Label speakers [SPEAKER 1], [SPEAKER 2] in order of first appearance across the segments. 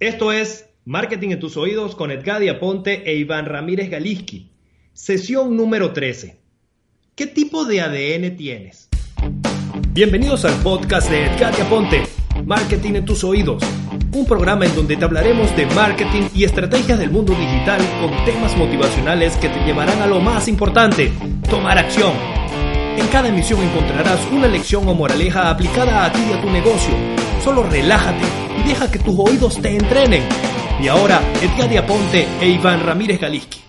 [SPEAKER 1] Esto es Marketing en tus oídos con Edgadi Aponte e Iván Ramírez Galiski. Sesión número 13. ¿Qué tipo de ADN tienes? Bienvenidos al podcast de Edgadi Aponte, Marketing en tus oídos. Un programa en donde te hablaremos de marketing y estrategias del mundo digital con temas motivacionales que te llevarán a lo más importante, tomar acción. En cada emisión encontrarás una lección o moraleja aplicada a ti y a tu negocio. Solo relájate y deja que tus oídos te entrenen. Y ahora, Edgar Aponte e Iván Ramírez Galiski.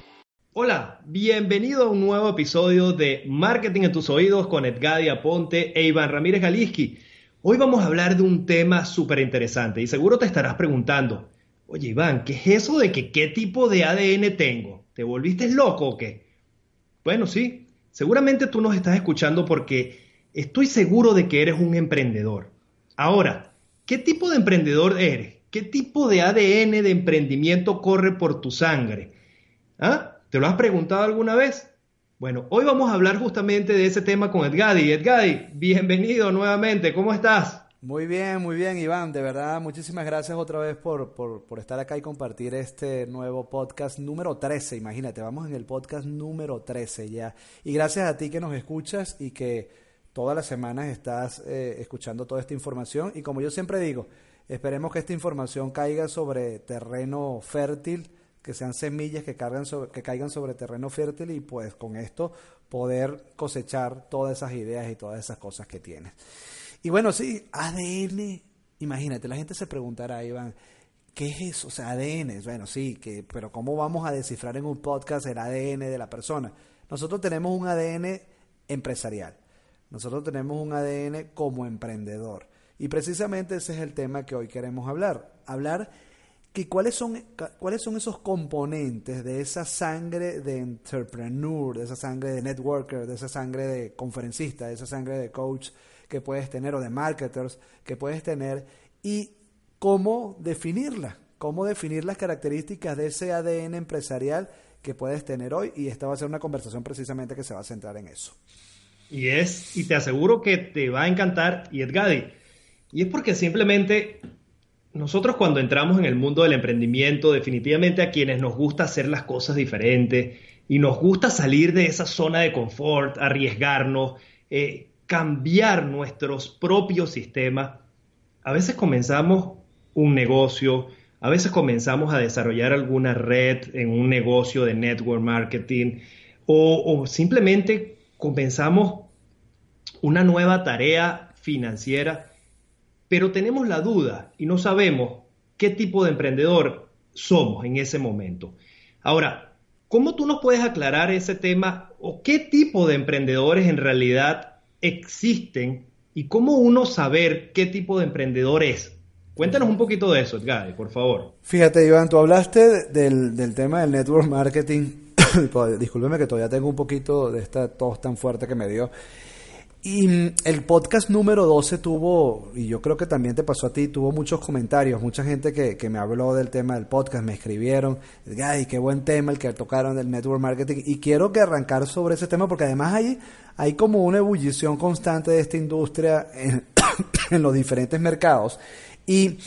[SPEAKER 1] Hola, bienvenido a un nuevo episodio de Marketing en tus oídos con Edgar Aponte e Iván Ramírez Galiski. Hoy vamos a hablar de un tema súper interesante y seguro te estarás preguntando, oye Iván, ¿qué es eso de que qué tipo de ADN tengo? ¿Te volviste loco o qué? Bueno, sí, seguramente tú nos estás escuchando porque estoy seguro de que eres un emprendedor. Ahora, ¿Qué tipo de emprendedor eres? ¿Qué tipo de ADN de emprendimiento corre por tu sangre? ¿Ah? ¿Te lo has preguntado alguna vez? Bueno, hoy vamos a hablar justamente de ese tema con Edgadi. Edgadi, bienvenido nuevamente, ¿cómo estás?
[SPEAKER 2] Muy bien, muy bien, Iván. De verdad, muchísimas gracias otra vez por, por, estar acá y compartir este nuevo podcast número 13. Imagínate, vamos en el podcast número 13 ya. Y gracias a ti que nos escuchas y que todas las semanas estás eh, escuchando toda esta información y como yo siempre digo, esperemos que esta información caiga sobre terreno fértil, que sean semillas que, cargan sobre, que caigan sobre terreno fértil y pues con esto poder cosechar todas esas ideas y todas esas cosas que tienes. Y bueno, sí, ADN, imagínate, la gente se preguntará, Iván, ¿qué es eso? O sea, ADN, bueno, sí, que, pero ¿cómo vamos a descifrar en un podcast el ADN de la persona? Nosotros tenemos un ADN empresarial. Nosotros tenemos un ADN como emprendedor. Y precisamente ese es el tema que hoy queremos hablar. Hablar que cuáles son, cuáles son esos componentes de esa sangre de entrepreneur, de esa sangre de networker, de esa sangre de conferencista, de esa sangre de coach que puedes tener o de marketers que puedes tener y cómo definirla, cómo definir las características de ese ADN empresarial que puedes tener hoy y esta va a ser una conversación precisamente que se va a centrar en eso.
[SPEAKER 1] Y es, y te aseguro que te va a encantar, y Edgadi. Y es porque simplemente nosotros cuando entramos en el mundo del emprendimiento, definitivamente a quienes nos gusta hacer las cosas diferentes y nos gusta salir de esa zona de confort, arriesgarnos, eh, cambiar nuestros propios sistemas, a veces comenzamos un negocio, a veces comenzamos a desarrollar alguna red en un negocio de network marketing o, simplemente comenzamos una nueva tarea financiera, pero tenemos la duda y no sabemos qué tipo de emprendedor somos en ese momento. Ahora, ¿cómo tú nos puedes aclarar ese tema o qué tipo de emprendedores en realidad existen y cómo uno saber qué tipo de emprendedor es? Cuéntanos un poquito de eso, Edgar, por favor.
[SPEAKER 2] Fíjate, Iván, tú hablaste del, del tema del network marketing discúlpeme que todavía tengo un poquito de esta tos tan fuerte que me dio. Y mm, el podcast número 12 tuvo, y yo creo que también te pasó a ti, tuvo muchos comentarios, mucha gente que, que me habló del tema del podcast, me escribieron, ay, qué buen tema el que tocaron del network marketing, y quiero que arrancar sobre ese tema porque además hay, hay como una ebullición constante de esta industria en, los diferentes mercados. Y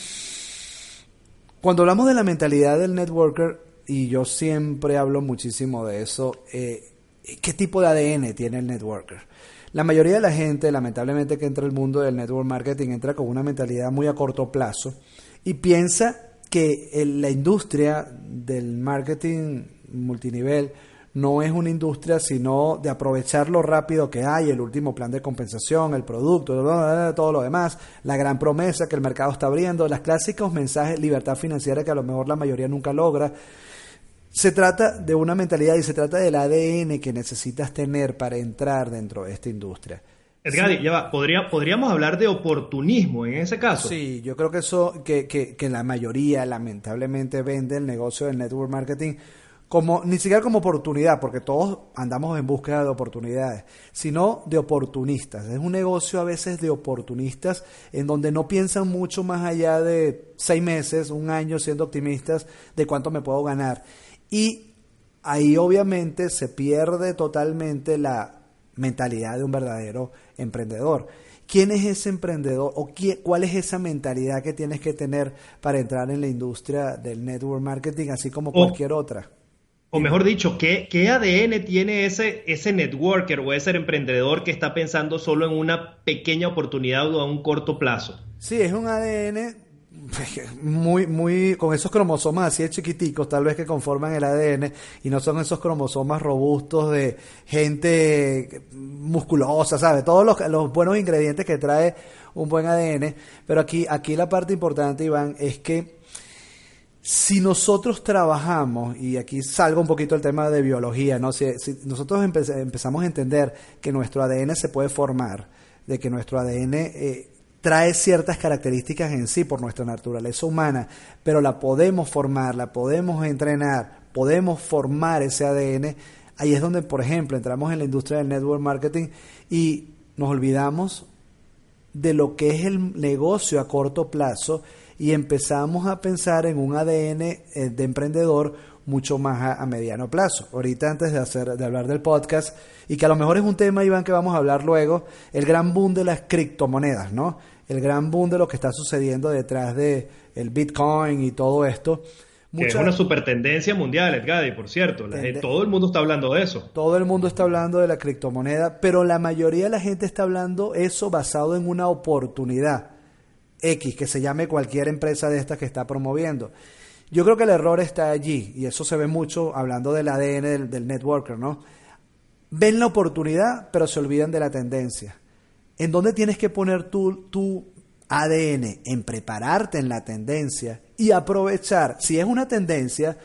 [SPEAKER 2] cuando hablamos de la mentalidad del networker, y yo siempre hablo muchísimo de eso, eh, ¿qué tipo de ADN tiene el networker? La mayoría de la gente, lamentablemente, que entra al mundo del network marketing, entra con una mentalidad muy a corto plazo y piensa que la industria del marketing multinivel no es una industria sino de aprovechar lo rápido que hay, el último plan de compensación, el producto, todo lo demás, la gran promesa que el mercado está abriendo, las clásicos mensajes, libertad financiera que a lo mejor la mayoría nunca logra. Se trata de una mentalidad y se trata del ADN que necesitas tener para entrar dentro de esta industria.
[SPEAKER 1] Edgar, ya va, ¿Podría, podríamos hablar de oportunismo en ese caso.
[SPEAKER 2] Sí, yo creo que eso, que, que, que la mayoría lamentablemente vende el negocio del network marketing como ni siquiera como oportunidad, porque todos andamos en búsqueda de oportunidades, sino de oportunistas. Es un negocio a veces de oportunistas en donde no piensan mucho más allá de seis meses, un año siendo optimistas de cuánto me puedo ganar. Y ahí obviamente se pierde totalmente la mentalidad de un verdadero emprendedor. ¿Quién es ese emprendedor o cuál es esa mentalidad que tienes que tener para entrar en la industria del network marketing, así como cualquier otra?
[SPEAKER 1] O mejor dicho, ¿qué, ¿qué, ADN tiene ese, ese networker o ese emprendedor que está pensando solo en una pequeña oportunidad o a un corto plazo?
[SPEAKER 2] Sí, es un ADN muy, muy, con esos cromosomas así de chiquiticos, tal vez que conforman el ADN, y no son esos cromosomas robustos de gente musculosa, ¿sabes? Todos los, los buenos ingredientes que trae un buen ADN. Pero aquí, aquí la parte importante, Iván, es que si nosotros trabajamos, y aquí salgo un poquito el tema de biología, ¿no? Si, nosotros empezamos a entender que nuestro ADN se puede formar, de que nuestro ADN eh, trae ciertas características en sí por nuestra naturaleza humana, pero la podemos formar, la podemos entrenar, podemos formar ese ADN, ahí es donde, por ejemplo, entramos en la industria del network marketing y nos olvidamos de lo que es el negocio a corto plazo y empezamos a pensar en un ADN eh, de emprendedor mucho más a, mediano plazo. Ahorita antes de, hacer, de hablar del podcast, y que a lo mejor es un tema, Iván, que vamos a hablar luego, el gran boom de las criptomonedas, ¿no? El gran boom de lo que está sucediendo detrás de el Bitcoin y todo esto.
[SPEAKER 1] Que es una super tendencia mundial, Edgadi, por cierto. todo el mundo está hablando de eso.
[SPEAKER 2] Todo el mundo está hablando de la criptomoneda, pero la mayoría de la gente está hablando eso basado en una oportunidad X, que se llame cualquier empresa de estas que está promoviendo. Yo creo que el error está allí, y eso se ve mucho hablando del ADN del, networker, ¿no? Ven la oportunidad, pero se olvidan de la tendencia. ¿En dónde tienes que poner tu, ADN? En prepararte en la tendencia y aprovechar, si es una tendencia,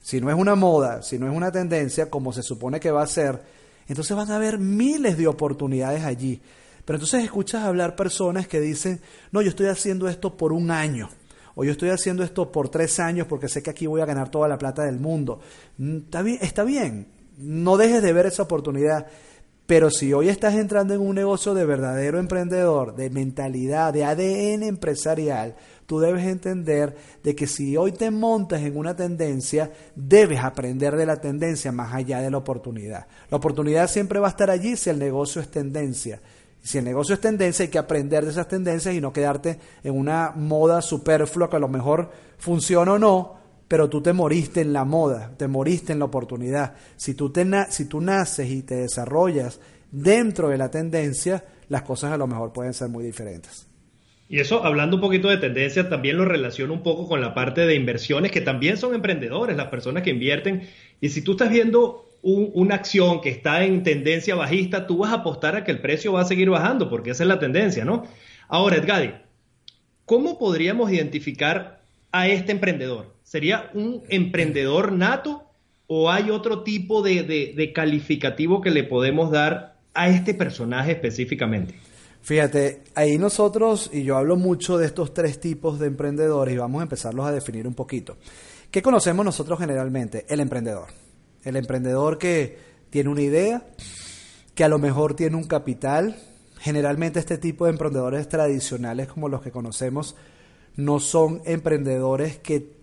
[SPEAKER 2] si no es una moda, si no es una tendencia, como se supone que va a ser, entonces van a haber miles de oportunidades allí. Pero entonces escuchas hablar personas que dicen, no, yo estoy haciendo esto por un año, o yo estoy haciendo esto por tres años porque sé que aquí voy a ganar toda la plata del mundo. Mm, está bien, está bien. no dejes de ver esa oportunidad. Pero si hoy estás entrando en un negocio de verdadero emprendedor, de mentalidad, de ADN empresarial, tú debes entender de que si hoy te montas en una tendencia, debes aprender de la tendencia más allá de la oportunidad. La oportunidad siempre va a estar allí si el negocio es tendencia. Si el negocio es tendencia, hay que aprender de esas tendencias y no quedarte en una moda superflua que a lo mejor funciona o no, pero tú te moriste en la moda, te moriste en la oportunidad. Si tú, te si tú naces y te desarrollas dentro de la tendencia, las cosas a lo mejor pueden ser muy diferentes.
[SPEAKER 1] Y eso, hablando un poquito de tendencia, también lo relaciono un poco con la parte de inversiones, que también son emprendedores, las personas que invierten. Y si tú estás viendo una acción que está en tendencia bajista, tú vas a apostar a que el precio va a seguir bajando, porque esa es la tendencia, ¿no? Ahora, Edgadi, ¿cómo podríamos identificar a este emprendedor? ¿Sería un emprendedor nato o hay otro tipo de, calificativo que le podemos dar a este personaje específicamente?
[SPEAKER 2] Fíjate, ahí nosotros, y yo hablo mucho de estos tres tipos de emprendedores y vamos a empezarlos a definir un poquito. ¿Qué conocemos nosotros generalmente? El emprendedor. El emprendedor que tiene una idea, que a lo mejor tiene un capital. Generalmente este tipo de emprendedores tradicionales como los que conocemos no son emprendedores que,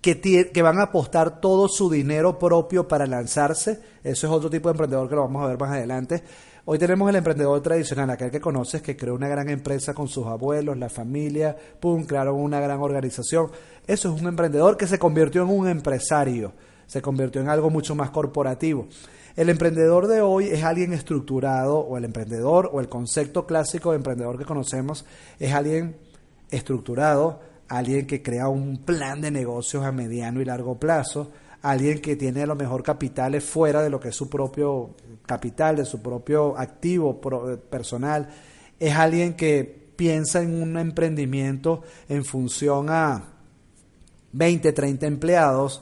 [SPEAKER 2] que, van a apostar todo su dinero propio para lanzarse. Eso es otro tipo de emprendedor que lo vamos a ver más adelante. Hoy tenemos el emprendedor tradicional, aquel que conoces, que creó una gran empresa con sus abuelos, la familia, pum, crearon una gran organización. Eso es un emprendedor que se convirtió en un empresario se convirtió en algo mucho más corporativo. El emprendedor de hoy es alguien estructurado, o el emprendedor, o el concepto clásico de emprendedor que conocemos, es alguien estructurado, alguien que crea un plan de negocios a mediano y largo plazo, alguien que tiene a lo mejor capitales fuera de lo que es su propio capital, de su propio activo personal, es alguien que piensa en un emprendimiento en función a 20, 30 empleados,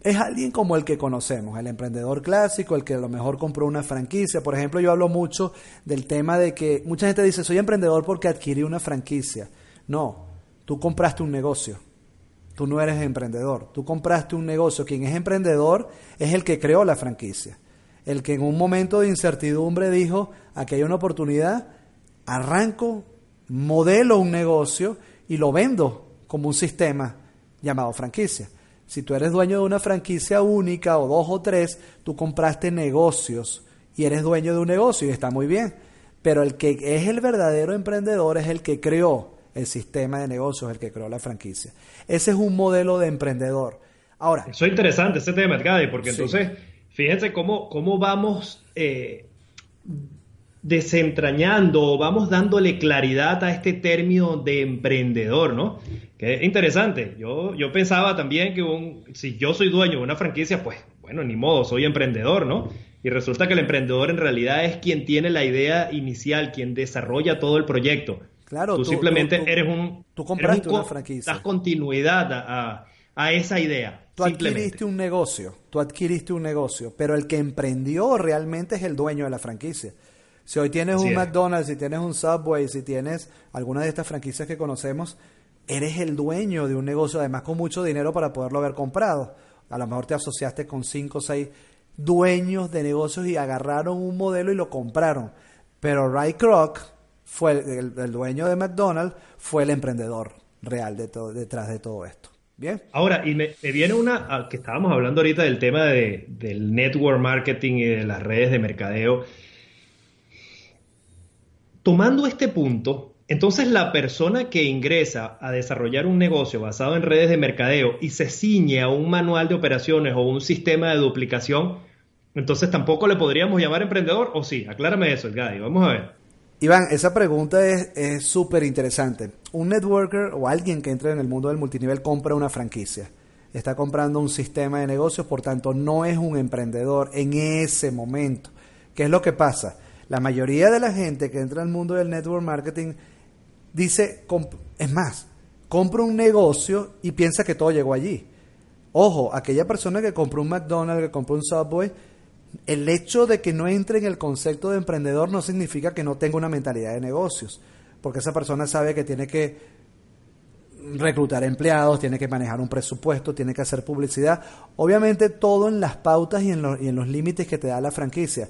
[SPEAKER 2] es alguien como el que conocemos, el emprendedor clásico, el que a lo mejor compró una franquicia. Por ejemplo, yo hablo mucho del tema de que mucha gente dice, soy emprendedor porque adquirí una franquicia. No, tú compraste un negocio. Tú no eres emprendedor, tú compraste un negocio. Quien es emprendedor es el que creó la franquicia. El que en un momento de incertidumbre dijo, aquí hay una oportunidad, arranco, modelo un negocio y lo vendo como un sistema llamado franquicia. Si tú eres dueño de una franquicia única o dos o tres, tú compraste negocios y eres dueño de un negocio y está muy bien. pero el que es el verdadero emprendedor es el que creó el sistema de negocios, el que creó la franquicia. Ese es un modelo de emprendedor. Ahora.
[SPEAKER 1] Eso es interesante, ese tema, Edgadi, porque entonces, fíjense cómo, cómo vamos eh, desentrañando o vamos dándole claridad a este término de emprendedor, ¿no? Que es interesante. Yo, yo pensaba también que un, si yo soy dueño de una franquicia, pues bueno, ni modo, soy emprendedor, ¿no? Y resulta que el emprendedor en realidad es quien tiene la idea inicial, quien desarrolla todo el proyecto. Claro, tú, simplemente eres un.
[SPEAKER 2] Tú compraste una franquicia.
[SPEAKER 1] Das continuidad a, a esa idea.
[SPEAKER 2] Tú adquiriste un negocio, tú adquiriste un negocio, pero el que emprendió realmente es el dueño de la franquicia. Si hoy tienes un McDonald's, si tienes un Subway, si tienes alguna de estas franquicias que conocemos, eres el dueño de un negocio, además con mucho dinero para poderlo haber comprado. A lo mejor te asociaste con cinco o seis dueños de negocios y agarraron un modelo y lo compraron. Pero Ray Kroc, fue el, dueño de McDonald's, fue el emprendedor real de detrás de todo esto. Bien.
[SPEAKER 1] Ahora, y me, viene una, que estábamos hablando ahorita del tema de, del network marketing y de las redes de mercadeo. Tomando este punto, entonces la persona que ingresa a desarrollar un negocio basado en redes de mercadeo y se ciñe a un manual de operaciones o un sistema de duplicación, entonces tampoco le podríamos llamar emprendedor o sí, aclárame eso, Gadi, vamos a ver.
[SPEAKER 2] Iván, esa pregunta es súper interesante. Un networker o alguien que entra en el mundo del multinivel compra una franquicia. Está comprando un sistema de negocios, por tanto no es un emprendedor en ese momento. ¿Qué es lo que pasa? La mayoría de la gente que entra al mundo del network marketing dice, es más, compra un negocio y piensa que todo llegó allí. Ojo, aquella persona que compró un McDonald's, que compró un Subway, el hecho de que no entre en el concepto de emprendedor no significa que no tenga una mentalidad de negocios, porque esa persona sabe que tiene que reclutar empleados, tiene que manejar un presupuesto, tiene que hacer publicidad, obviamente todo en las pautas y en, los, límites que te da la franquicia.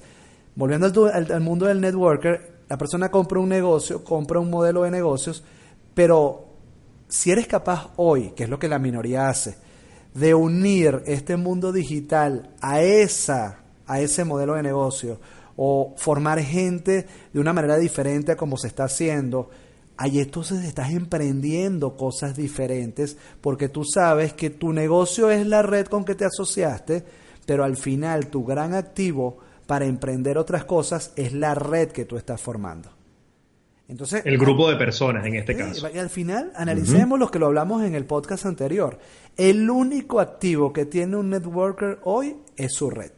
[SPEAKER 2] Volviendo al, mundo del networker, la persona compra un negocio, compra un modelo de negocios, pero si eres capaz hoy, que es lo que la minoría hace, de unir este mundo digital a esa a ese modelo de negocio o formar gente de una manera diferente a como se está haciendo, ahí entonces estás emprendiendo cosas diferentes porque tú sabes que tu negocio es la red con que te asociaste, pero al final tu gran activo para emprender otras cosas es la red que tú estás formando.
[SPEAKER 1] Entonces, el grupo de personas en este caso.
[SPEAKER 2] Y al final analicemos lo que lo hablamos en el podcast anterior. El único activo que tiene un networker hoy es su red.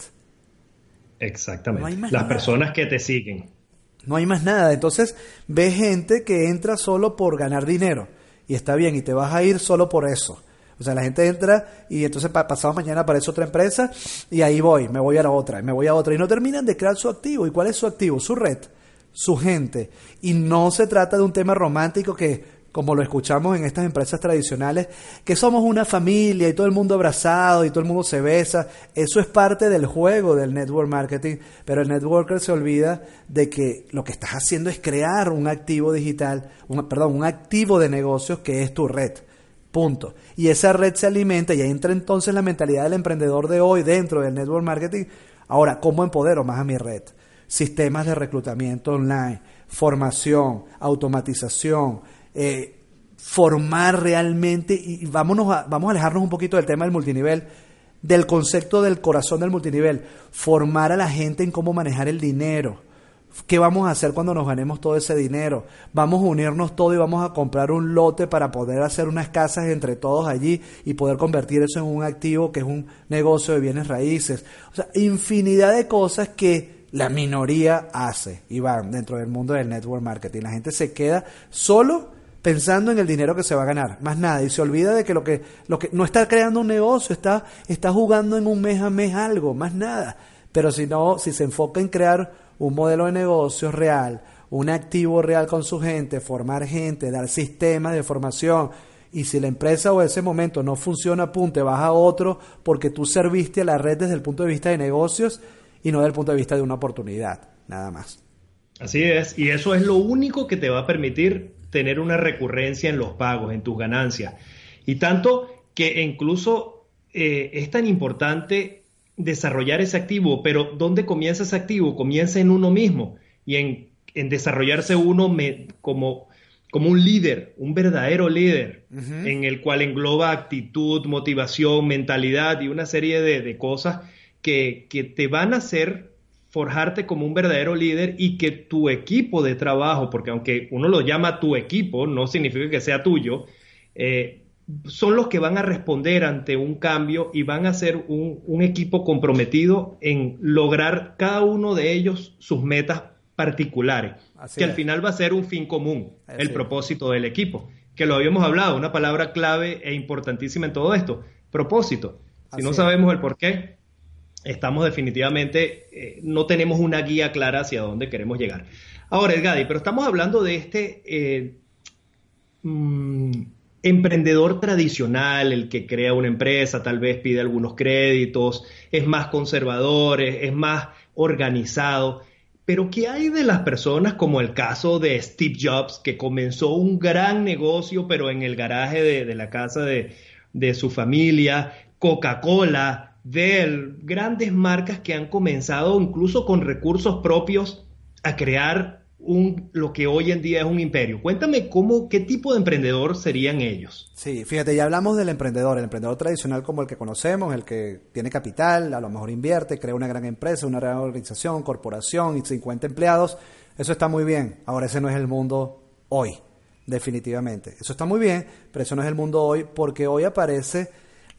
[SPEAKER 1] Exactamente. Las personas que te siguen.
[SPEAKER 2] No hay más nada. Entonces, ve gente que entra solo por ganar dinero. Y está bien, y te vas a ir solo por eso. O sea, la gente entra y entonces pasado mañana aparece otra empresa y ahí voy, me voy a la otra, me voy a otra. Y no terminan de crear su activo. ¿Y cuál es su activo? Su red, su gente. Y no se trata de un tema romántico que como lo escuchamos en estas empresas tradicionales, que somos una familia y todo el mundo abrazado y todo el mundo se besa. Eso es parte del juego del network marketing, pero el networker se olvida de que lo que estás haciendo es crear un activo digital, un, perdón, un activo de negocios que es tu red. Punto. Y esa red se alimenta y entra entonces la mentalidad del emprendedor de hoy dentro del network marketing. Ahora, ¿cómo empodero más a mi red? Sistemas de reclutamiento online, formación, automatización, eh, formar realmente, y vámonos vamos a alejarnos un poquito del tema del multinivel, del concepto del corazón del multinivel, formar a la gente en cómo manejar el dinero. ¿Qué vamos a hacer cuando nos ganemos todo ese dinero? Vamos a unirnos todos y vamos a comprar un lote para poder hacer unas casas entre todos allí y poder convertir eso en un activo que es un negocio de bienes raíces. O sea, infinidad de cosas que la minoría hace y van dentro del mundo del network marketing. La gente se queda solo pensando en el dinero que se va a ganar, más nada, y se olvida de que lo que, lo que no está creando un negocio, está, está jugando en un mes a mes algo, más nada. Pero si no, si se enfoca en crear un modelo de negocio real, un activo real con su gente, formar gente, dar sistemas de formación, y si la empresa o ese momento no funciona, punte, vas a otro porque tú serviste a la red desde el punto de vista de negocios y no desde el punto de vista de una oportunidad, nada más.
[SPEAKER 1] Así es, y eso es lo único que te va a permitir tener una recurrencia en los pagos, en tus ganancias. Y tanto que incluso eh, es tan importante desarrollar ese activo, pero ¿dónde comienza ese activo? Comienza en uno mismo y en en desarrollarse uno como, como un líder, un verdadero líder, en el cual engloba actitud, motivación, mentalidad y una serie de, cosas que, que, te van a hacer forjarte como un verdadero líder y que tu equipo de trabajo, porque aunque uno lo llama tu equipo, no significa que sea tuyo, eh, son los que van a responder ante un cambio y van a ser un, equipo comprometido en lograr cada uno de ellos sus metas particulares, que al final va a ser un fin común, el propósito del equipo, que lo habíamos hablado, una palabra clave e importantísima en todo esto, propósito. Si no sabemos el por qué, estamos definitivamente, eh, no tenemos una guía clara hacia dónde queremos llegar. Ahora, Edgadi, pero estamos hablando de este eh, mm, emprendedor tradicional, el que crea una empresa, tal vez pide algunos créditos, es más conservador, es, más organizado. Pero ¿qué hay de las personas como el caso de Steve Jobs, que comenzó un gran negocio, pero en el garaje de, la casa de, de su familia, Coca-Cola, Dell, grandes marcas que han comenzado incluso con recursos propios a crear un, lo que hoy en día es un imperio. Cuéntame cómo, qué tipo de emprendedor serían ellos.
[SPEAKER 2] Sí, fíjate, ya hablamos del emprendedor, el emprendedor tradicional como el que conocemos, el que tiene capital, a lo mejor invierte, crea una gran empresa, una gran organización, corporación y 50 empleados. Eso está muy bien. Ahora ese no es el mundo hoy, definitivamente. Eso está muy bien, pero eso no es el mundo hoy porque hoy aparece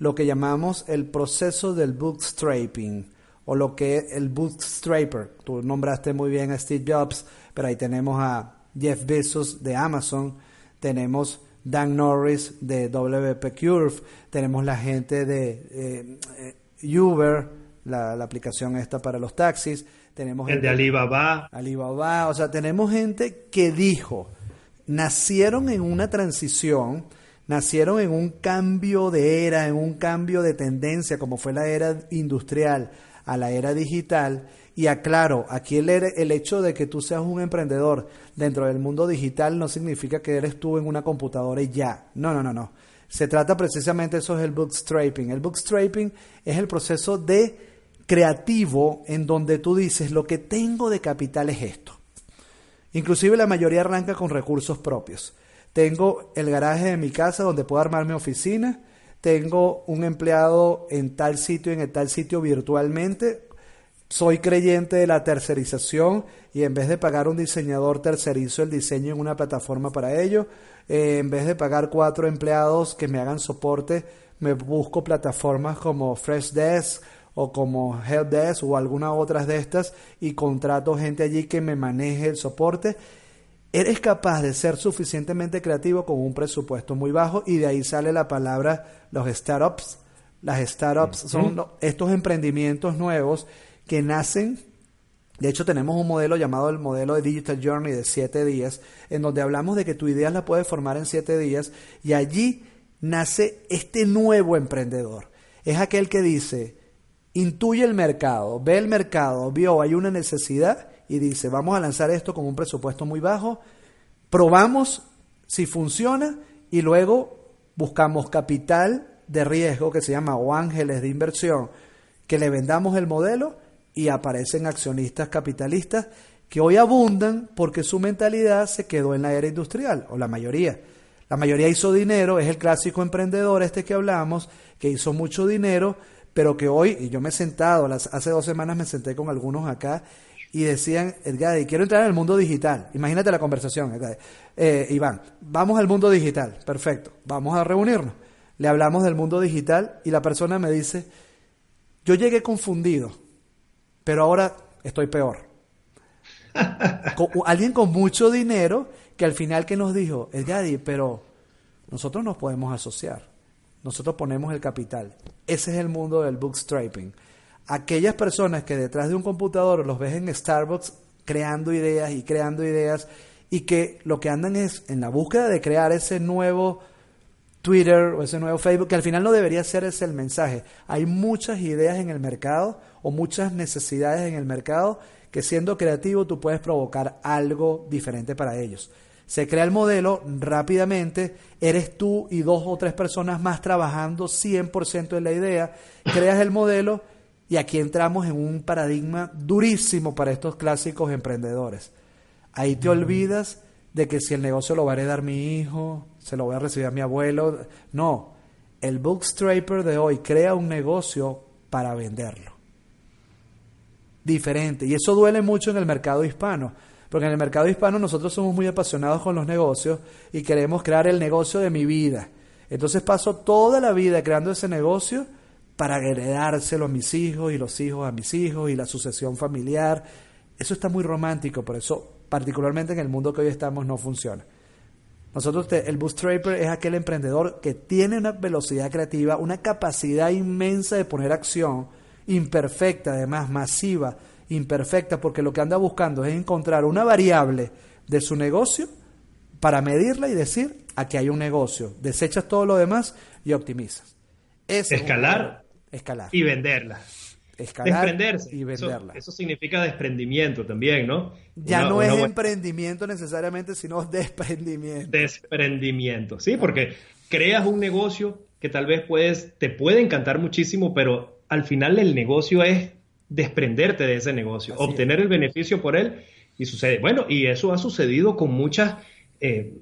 [SPEAKER 2] lo que llamamos el proceso del bootstrapping o lo que es el bootstrapper. Tú nombraste muy bien a Steve Jobs, pero ahí tenemos a Jeff Bezos de Amazon, tenemos Dan Norris de WP Curve, tenemos la gente de eh, eh, Uber, la, aplicación esta para los taxis, tenemos
[SPEAKER 1] el de Alibaba.
[SPEAKER 2] Alibaba, o sea, tenemos gente que dijo, nacieron en una transición, nacieron en un cambio de era, en un cambio de tendencia, como fue la era industrial a la era digital, y aclaro, aquí el, el hecho de que tú seas un emprendedor dentro del mundo digital no significa que eres tú en una computadora y ya. No, no, no, no. Se trata precisamente, eso es el bootstrapping. El bootstrapping es el proceso de creativo en donde tú dices, lo que tengo de capital es esto. Inclusive la mayoría arranca con recursos propios. Tengo el garaje de mi casa donde puedo armar mi oficina, tengo un empleado en tal sitio, en tal sitio virtualmente, soy creyente de la tercerización y en vez de pagar un diseñador tercerizo el diseño en una plataforma para ello, eh, en vez de pagar cuatro empleados que me hagan soporte, me busco plataformas como Freshdesk o como Helpdesk o alguna otras de estas y contrato gente allí que me maneje el soporte. Eres capaz de ser suficientemente creativo con un presupuesto muy bajo y de ahí sale la palabra los startups. Las startups son estos emprendimientos nuevos que nacen de hecho, tenemos un modelo llamado el modelo de Digital Journey de 7 días, en donde hablamos de que tu idea la puedes formar en 7 días y allí nace este nuevo emprendedor. Es aquel que dice, intuye el mercado, ve el mercado, vio, hay una necesidad y dice, vamos a lanzar esto con un presupuesto muy bajo, probamos si funciona y luego buscamos capital de riesgo que se llama o ángeles de inversión, que le vendamos el modelo y aparecen accionistas capitalistas que hoy abundan porque su mentalidad se quedó en la era industrial, o la mayoría. La mayoría hizo dinero, es el clásico emprendedor este que hablamos, que hizo mucho dinero, pero que hoy, y yo me he sentado, hace dos semanas me senté con algunos acá y decían, Edgar, quiero entrar en el mundo digital. Imagínate la conversación, Edgar. Eh, Iván, vamos al mundo digital, perfecto, vamos a reunirnos. Le hablamos del mundo digital y la persona me dice, yo llegué confundido pero ahora estoy peor. alguien con mucho dinero que al final que nos dijo, Edgadi, pero nosotros nos podemos asociar, nosotros ponemos el capital. Ese es el mundo del bootstrapping. Aquellas personas que detrás de un computador los ves en Starbucks creando ideas y creando ideas y que lo que andan es en la búsqueda de crear ese nuevo Twitter o ese nuevo Facebook, que al final no debería ser ese el mensaje. Hay muchas ideas en el mercado o muchas necesidades en el mercado que siendo creativo tú puedes provocar algo diferente para ellos. Se crea el modelo rápidamente, eres tú y dos o tres personas más trabajando 100% en la idea, creas el modelo y aquí entramos en un paradigma durísimo para estos clásicos emprendedores. Ahí te olvidas de que si el negocio lo va a heredar mi hijo, se lo voy a recibir a mi abuelo. No, el bookstraper de hoy crea un negocio para venderlo. Diferente. Y eso duele mucho en el mercado hispano. Porque en el mercado hispano nosotros somos muy apasionados con los negocios y queremos crear el negocio de mi vida. Entonces paso toda la vida creando ese negocio para heredárselo a mis hijos y los hijos a mis hijos y la sucesión familiar. Eso está muy romántico, por eso particularmente en el mundo que hoy estamos no funciona. Nosotros, el bootstrapper es aquel emprendedor que tiene una velocidad creativa, una capacidad inmensa de poner acción, imperfecta además, masiva, imperfecta, porque lo que anda buscando es encontrar una variable de su negocio para medirla y decir, aquí hay un negocio, desechas todo lo demás y optimizas.
[SPEAKER 1] escalar,
[SPEAKER 2] escalar
[SPEAKER 1] y venderla.
[SPEAKER 2] Escalar y venderla.
[SPEAKER 1] Eso, significa desprendimiento también, ¿no?
[SPEAKER 2] Ya no es emprendimiento necesariamente, sino desprendimiento.
[SPEAKER 1] Desprendimiento, sí, porque creas un negocio que tal vez puedes, te puede encantar muchísimo, pero al final el negocio es desprenderte de ese negocio, obtener el beneficio por él y sucede. Bueno, y eso ha sucedido con muchas eh,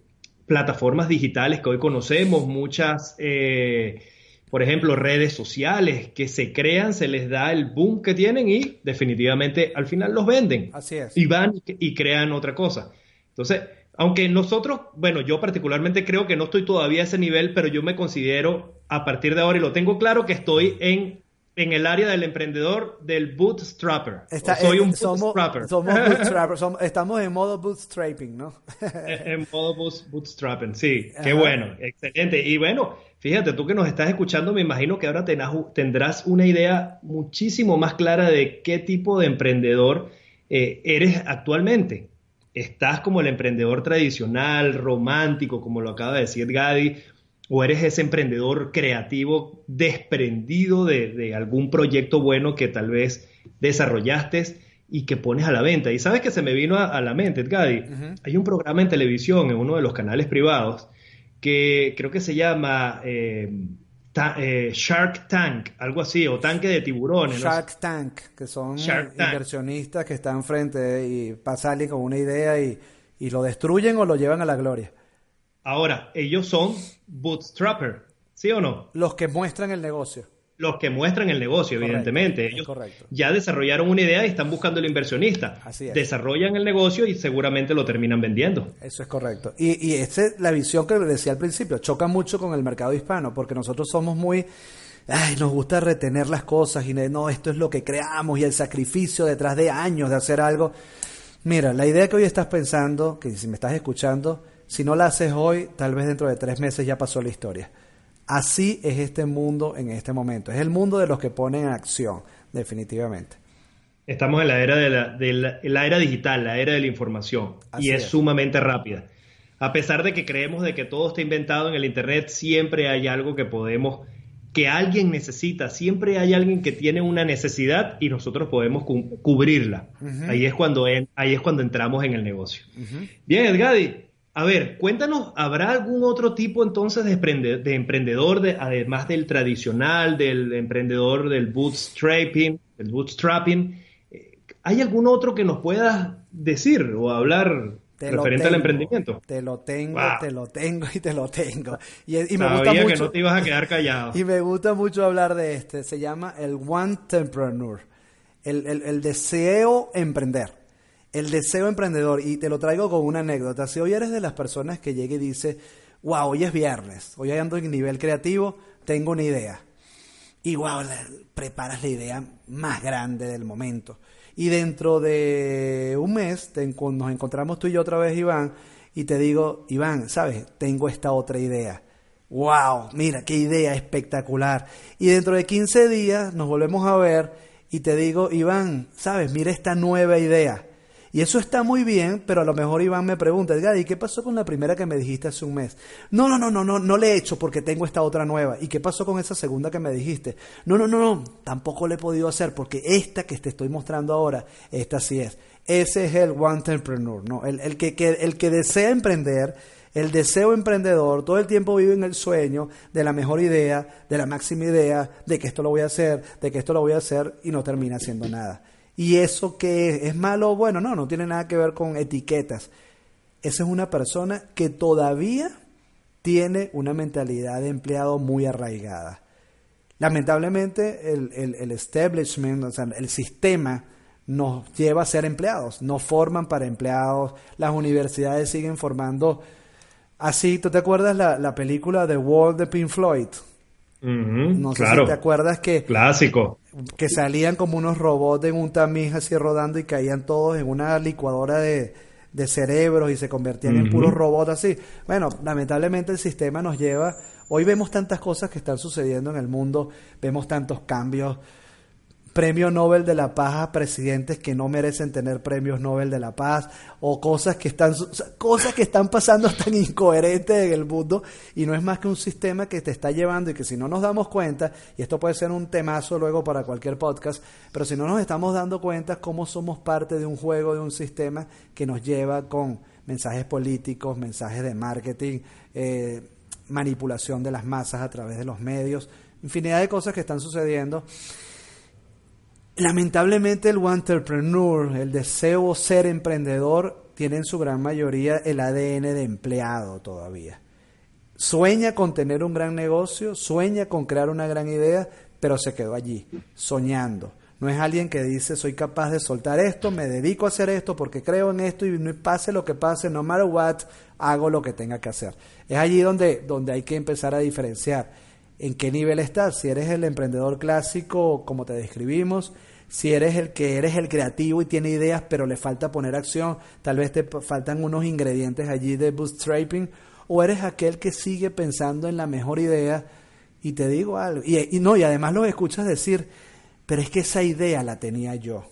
[SPEAKER 1] plataformas digitales que hoy conocemos, muchas, eh, por ejemplo, redes sociales que se crean, se les da el boom que tienen y definitivamente al final los venden.
[SPEAKER 2] Así es.
[SPEAKER 1] Y van y crean otra cosa. Entonces, aunque nosotros, bueno, yo particularmente creo que no estoy todavía a ese nivel, pero yo me considero a partir de ahora y lo tengo claro que estoy en en el área del emprendedor del bootstrapper.
[SPEAKER 2] soy un bootstrapper. Somos, bootstrappers, estamos en modo bootstrapping, ¿no?
[SPEAKER 1] en modo bootstrapping, sí. Qué bueno, excelente. Y bueno, fíjate, tú que nos estás escuchando, me imagino que ahora tendrás una idea muchísimo más clara de qué tipo de emprendedor eh, eres actualmente. ¿Estás como el emprendedor tradicional, romántico, como lo acaba de decir Gadi? O eres ese emprendedor creativo desprendido de, algún proyecto bueno que tal vez desarrollaste y que pones a la venta. Y sabes que se me vino a, la mente, Gadi, hay un programa en televisión en uno de los canales privados que creo que se llama eh, eh, Shark Tank, algo así, o tanque de tiburones.
[SPEAKER 2] Shark Tank, que son inversionistas que están frente y pasan con una idea y, y lo destruyen o lo llevan a la gloria.
[SPEAKER 1] Ahora, ellos son bootstrapper, ¿sí o no?
[SPEAKER 2] Los que muestran el negocio.
[SPEAKER 1] Los que muestran el negocio, evidentemente. Ellos ya desarrollaron una idea y están buscando el inversionista.
[SPEAKER 2] Así es.
[SPEAKER 1] Desarrollan el negocio y seguramente lo terminan vendiendo.
[SPEAKER 2] Eso es correcto. Y, y esa es la visión que decía al principio. Choca mucho con el mercado hispano porque nosotros somos muy ay, nos gusta retener las cosas y no, esto es lo que creamos y el sacrificio detrás de años de hacer algo. Mira, la idea que hoy estás pensando, que si me estás escuchando, si no la haces hoy, tal vez dentro de tres meses ya pasó la historia. Así es este mundo en este momento. Es el mundo de los que ponen en acción, definitivamente.
[SPEAKER 1] Estamos en la era de la, era digital, la era de la información, y es, sumamente rápida. A pesar de que creemos de que todo está inventado en el Internet, siempre hay algo que podemos, que alguien necesita, siempre hay alguien que tiene una necesidad y nosotros podemos cubrirla. ahí, es cuando ahí es cuando entramos en el negocio. Bien, Edgadi, a ver, cuéntanos, ¿habrá algún otro tipo entonces de, emprendedor, de, además del tradicional, del emprendedor del bootstrapping, el bootstrapping? Eh, ¿Hay algún otro que nos puedas decir o hablar referente al emprendimiento?
[SPEAKER 2] Te lo tengo, te lo tengo y te lo tengo. Y,
[SPEAKER 1] me gusta mucho, que no te ibas a quedar callado.
[SPEAKER 2] Y me gusta mucho hablar de este. Se llama el One Entrepreneur, el, el deseo emprender. El deseo emprendedor, y te lo traigo con una anécdota. Si hoy eres de las personas que llega y dice, wow, hoy es viernes, hoy ando en nivel creativo, tengo una idea. Y wow, preparas la idea más grande del momento. Y dentro de un mes nos encontramos tú y yo otra vez, Iván, y te digo, Iván, ¿sabes? Tengo esta otra idea. ¡Wow! Mira, qué idea espectacular. Y dentro de 15 días nos volvemos a ver y te digo, Iván, ¿sabes? Mira esta nueva idea. Y eso está muy bien, pero a lo mejor Iván me pregunta, ¿y qué pasó con la primera que me dijiste hace un mes? No, no, no, no, no, no le he hecho porque tengo esta otra nueva. ¿Y qué pasó con esa segunda que me dijiste? No, no, no, no, tampoco le he podido hacer porque esta que te estoy mostrando ahora, esta sí es. Ese es el one entrepreneur, ¿no? El, el que, que, el que desea emprender, el deseo emprendedor, todo el tiempo vive en el sueño de la mejor idea, de la máxima idea, de que esto lo voy a hacer, de que esto lo voy a hacer y no termina haciendo nada. ¿Y eso que es? ¿Es malo o bueno? No, no tiene nada que ver con etiquetas. Esa es una persona que todavía tiene una mentalidad de empleado muy arraigada. Lamentablemente el, el, establishment, o sea, el sistema nos lleva a ser empleados, nos forman para empleados, las universidades siguen formando así, ¿tú te acuerdas la, la película The World de Pink Floyd?
[SPEAKER 1] No sé si
[SPEAKER 2] te acuerdas que...
[SPEAKER 1] Clásico.
[SPEAKER 2] Que salían como unos robots en un tamiz así rodando y caían todos en una licuadora de, de cerebros y se convertían en puros robots así. Bueno, lamentablemente el sistema nos lleva, hoy vemos tantas cosas que están sucediendo en el mundo, vemos tantos cambios, premio Nobel de la Paz a presidentes que no merecen tener premios Nobel de la Paz o cosas que están cosas que están pasando tan incoherentes en el mundo y no es más que un sistema que te está llevando y que si no nos damos cuenta y esto puede ser un temazo luego para cualquier podcast pero si no nos estamos dando cuenta cómo somos parte de un juego de un sistema que nos lleva con mensajes políticos mensajes de marketing eh, manipulación de las masas a través de los medios infinidad de cosas que están sucediendo Lamentablemente el entrepreneur, el deseo ser emprendedor, tiene en su gran mayoría el ADN de empleado todavía. Sueña con tener un gran negocio, sueña con crear una gran idea, pero se quedó allí, soñando. No es alguien que dice soy capaz de soltar esto, me dedico a hacer esto porque creo en esto y pase lo que pase, no matter what, hago lo que tenga que hacer. Es allí donde, donde hay que empezar a diferenciar en qué nivel estás. Si eres el emprendedor clásico, como te describimos, si eres el que eres el creativo y tiene ideas, pero le falta poner acción, tal vez te faltan unos ingredientes allí de bootstrapping, o eres aquel que sigue pensando en la mejor idea y te digo algo, y, no, y además lo escuchas decir, pero es que esa idea la tenía yo.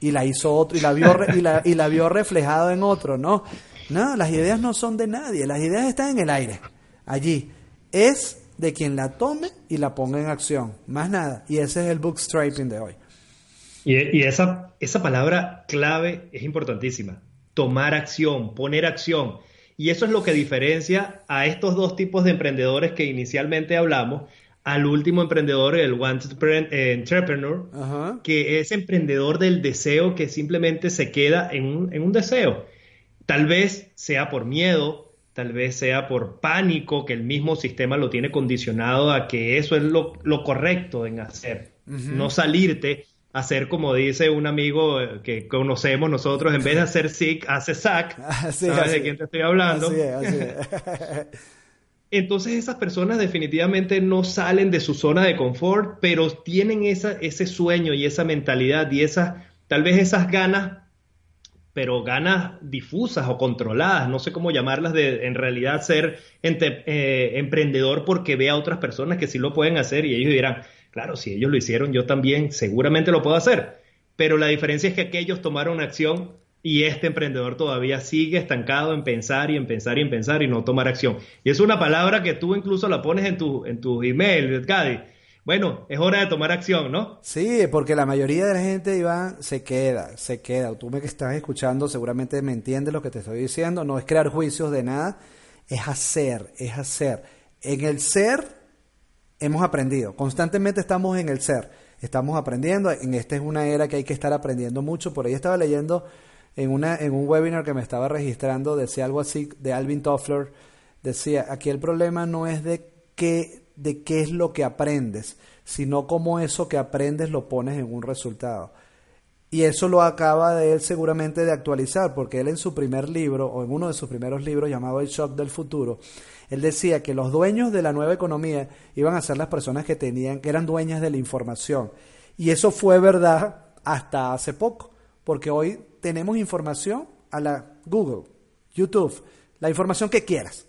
[SPEAKER 2] Y la hizo otro, y la vio, y la, y la vio reflejado en otro, ¿no? No, las ideas no son de nadie, las ideas están en el aire, allí. Es de quien la tome y la ponga en acción, más nada. Y ese es el bootstrapping de hoy.
[SPEAKER 1] Y, esa, esa palabra clave es importantísima. Tomar acción, poner acción. Y eso es lo que diferencia a estos dos tipos de emprendedores que inicialmente hablamos, al último emprendedor, el One Entrepreneur, que es emprendedor del deseo que simplemente se queda en un, en un deseo. Tal vez sea por miedo, tal vez sea por pánico, que el mismo sistema lo tiene condicionado a que eso es lo, lo correcto en hacer, no salirte hacer como dice un amigo eh, que conocemos nosotros, en vez de hacer SIC, hace SAC. ¿Sabes de quién te estoy hablando? Entonces esas personas definitivamente no salen de su zona de confort, pero tienen esa, ese sueño y esa mentalidad y esas, tal vez esas ganas, pero ganas difusas o controladas, no sé cómo llamarlas, de en realidad ser eh, emprendedor porque ve a otras personas que sí lo pueden hacer y ellos dirán, Claro, si ellos lo hicieron, yo también seguramente lo puedo hacer. Pero la diferencia es que aquellos tomaron acción y este emprendedor todavía sigue estancado en pensar y en pensar y en pensar y no tomar acción. Y es una palabra que tú incluso la pones en tu, en tu email, Gadi. Bueno, es hora de tomar acción, ¿no?
[SPEAKER 2] Sí, porque la mayoría de la gente, Iván, se queda, se queda. Tú me que estás escuchando seguramente me entiendes lo que te estoy diciendo. No es crear juicios de nada, es hacer, es hacer. En el ser hemos aprendido. Constantemente estamos en el ser, estamos aprendiendo. En esta es una era que hay que estar aprendiendo mucho. Por ahí estaba leyendo en, una, en un webinar que me estaba registrando, decía algo así de Alvin Toffler. Decía, aquí el problema no es de qué, de qué es lo que aprendes, sino cómo eso que aprendes lo pones en un resultado. Y eso lo acaba de él seguramente de actualizar, porque él en su primer libro, o en uno de sus primeros libros llamado El Shock del Futuro, él decía que los dueños de la nueva economía iban a ser las personas que tenían, que eran dueñas de la información. Y eso fue verdad hasta hace poco, porque hoy tenemos información a la Google, YouTube, la información que quieras.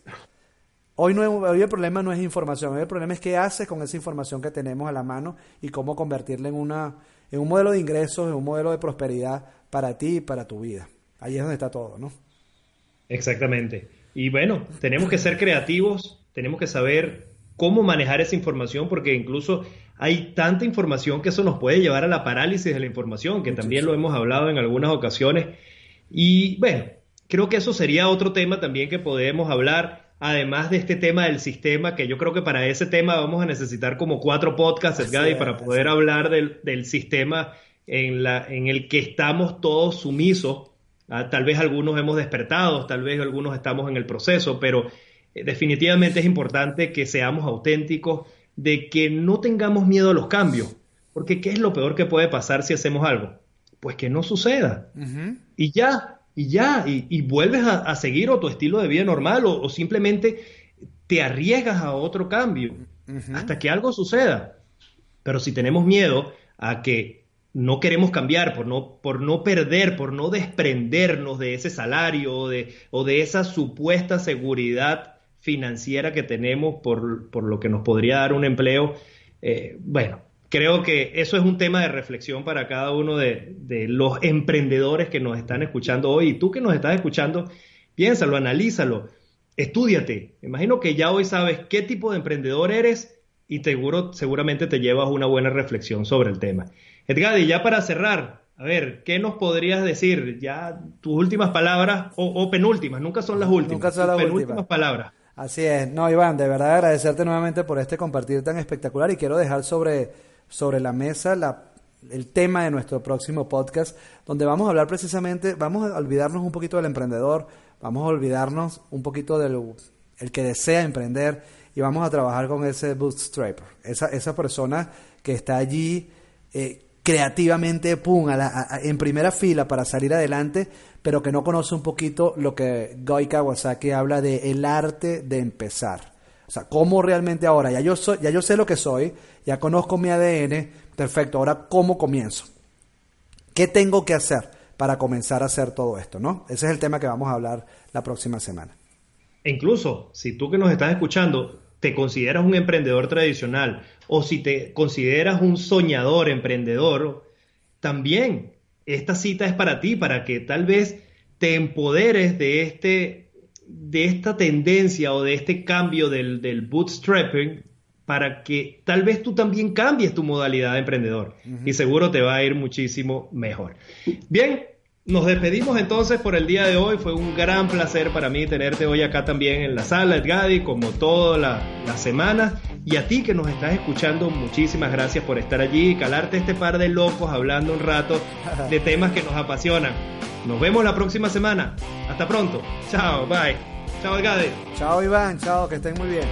[SPEAKER 2] Hoy, no, hoy el problema no es información, hoy el problema es qué haces con esa información que tenemos a la mano y cómo convertirla en, una, en un modelo de ingresos, en un modelo de prosperidad para ti y para tu vida. Ahí es donde está todo, ¿no?
[SPEAKER 1] Exactamente. Y bueno, tenemos que ser creativos, tenemos que saber cómo manejar esa información, porque incluso hay tanta información que eso nos puede llevar a la parálisis de la información, que también lo hemos hablado en algunas ocasiones. Y bueno, creo que eso sería otro tema también que podemos hablar, además de este tema del sistema, que yo creo que para ese tema vamos a necesitar como cuatro podcasts, Edgadi, para poder hablar del, del sistema en, la, en el que estamos todos sumisos. Ah, tal vez algunos hemos despertado, tal vez algunos estamos en el proceso, pero eh, definitivamente es importante que seamos auténticos, de que no tengamos miedo a los cambios, porque ¿qué es lo peor que puede pasar si hacemos algo? Pues que no suceda. Y ya, y ya, y, vuelves a, seguir o tu estilo de vida normal o, simplemente te arriesgas a otro cambio hasta que algo suceda. Pero si tenemos miedo a que no queremos cambiar, por no, por no perder, por no desprendernos de ese salario o de, o de esa supuesta seguridad financiera que tenemos por, por lo que nos podría dar un empleo, eh, bueno, creo que eso es un tema de reflexión para cada uno de, de, los emprendedores que nos están escuchando hoy. Y tú que nos estás escuchando, piénsalo, analízalo, estudiate. Imagino que ya hoy sabes qué tipo de emprendedor eres y seguro, seguramente te llevas una buena reflexión sobre el tema. Edgar, y ya para cerrar, a ver, ¿qué nos podrías decir? Ya tus últimas palabras o, penúltimas, nunca son las últimas.
[SPEAKER 2] Nunca son las
[SPEAKER 1] penúltimas palabras.
[SPEAKER 2] Así es. No, Iván, de verdad agradecerte nuevamente por este compartir tan espectacular y quiero dejar sobre, sobre la mesa la, el tema de nuestro próximo podcast, donde vamos a hablar precisamente, vamos a olvidarnos un poquito del emprendedor, vamos a olvidarnos un poquito del el que desea emprender y vamos a trabajar con ese bootstrapper, esa, esa persona que está allí eh, creativamente, pum, en primera fila para salir adelante, pero que no conoce un poquito lo que Guy Kawasaki habla de el arte de empezar. O sea, cómo realmente ahora, ya yo, ya yo sé lo que soy, ya conozco mi ADN, perfecto, ahora cómo comienzo. ¿Qué tengo que hacer para comenzar a hacer todo esto? ¿no? Ese es el tema que vamos a hablar la próxima semana.
[SPEAKER 1] E incluso, si tú que nos estás escuchando te consideras un emprendedor tradicional o si te consideras un soñador emprendedor, también esta cita es para ti, para que tal vez te empoderes de, este, de esta tendencia o de este cambio del, del bootstrapping para que tal vez tú también cambies tu modalidad de emprendedor y seguro te va a ir muchísimo mejor. Bien, nos despedimos entonces por el día de hoy. Fue un gran placer para mí tenerte hoy acá también en la sala, Edgadi, como toda la, la semana. Y a ti que nos estás escuchando, muchísimas gracias por estar allí y calarte este par de locos hablando un rato de temas que nos apasionan. Nos vemos la próxima semana. Hasta pronto. Chao, bye. Chao, Edgadi.
[SPEAKER 2] Chao, Iván. Chao, que estén muy bien.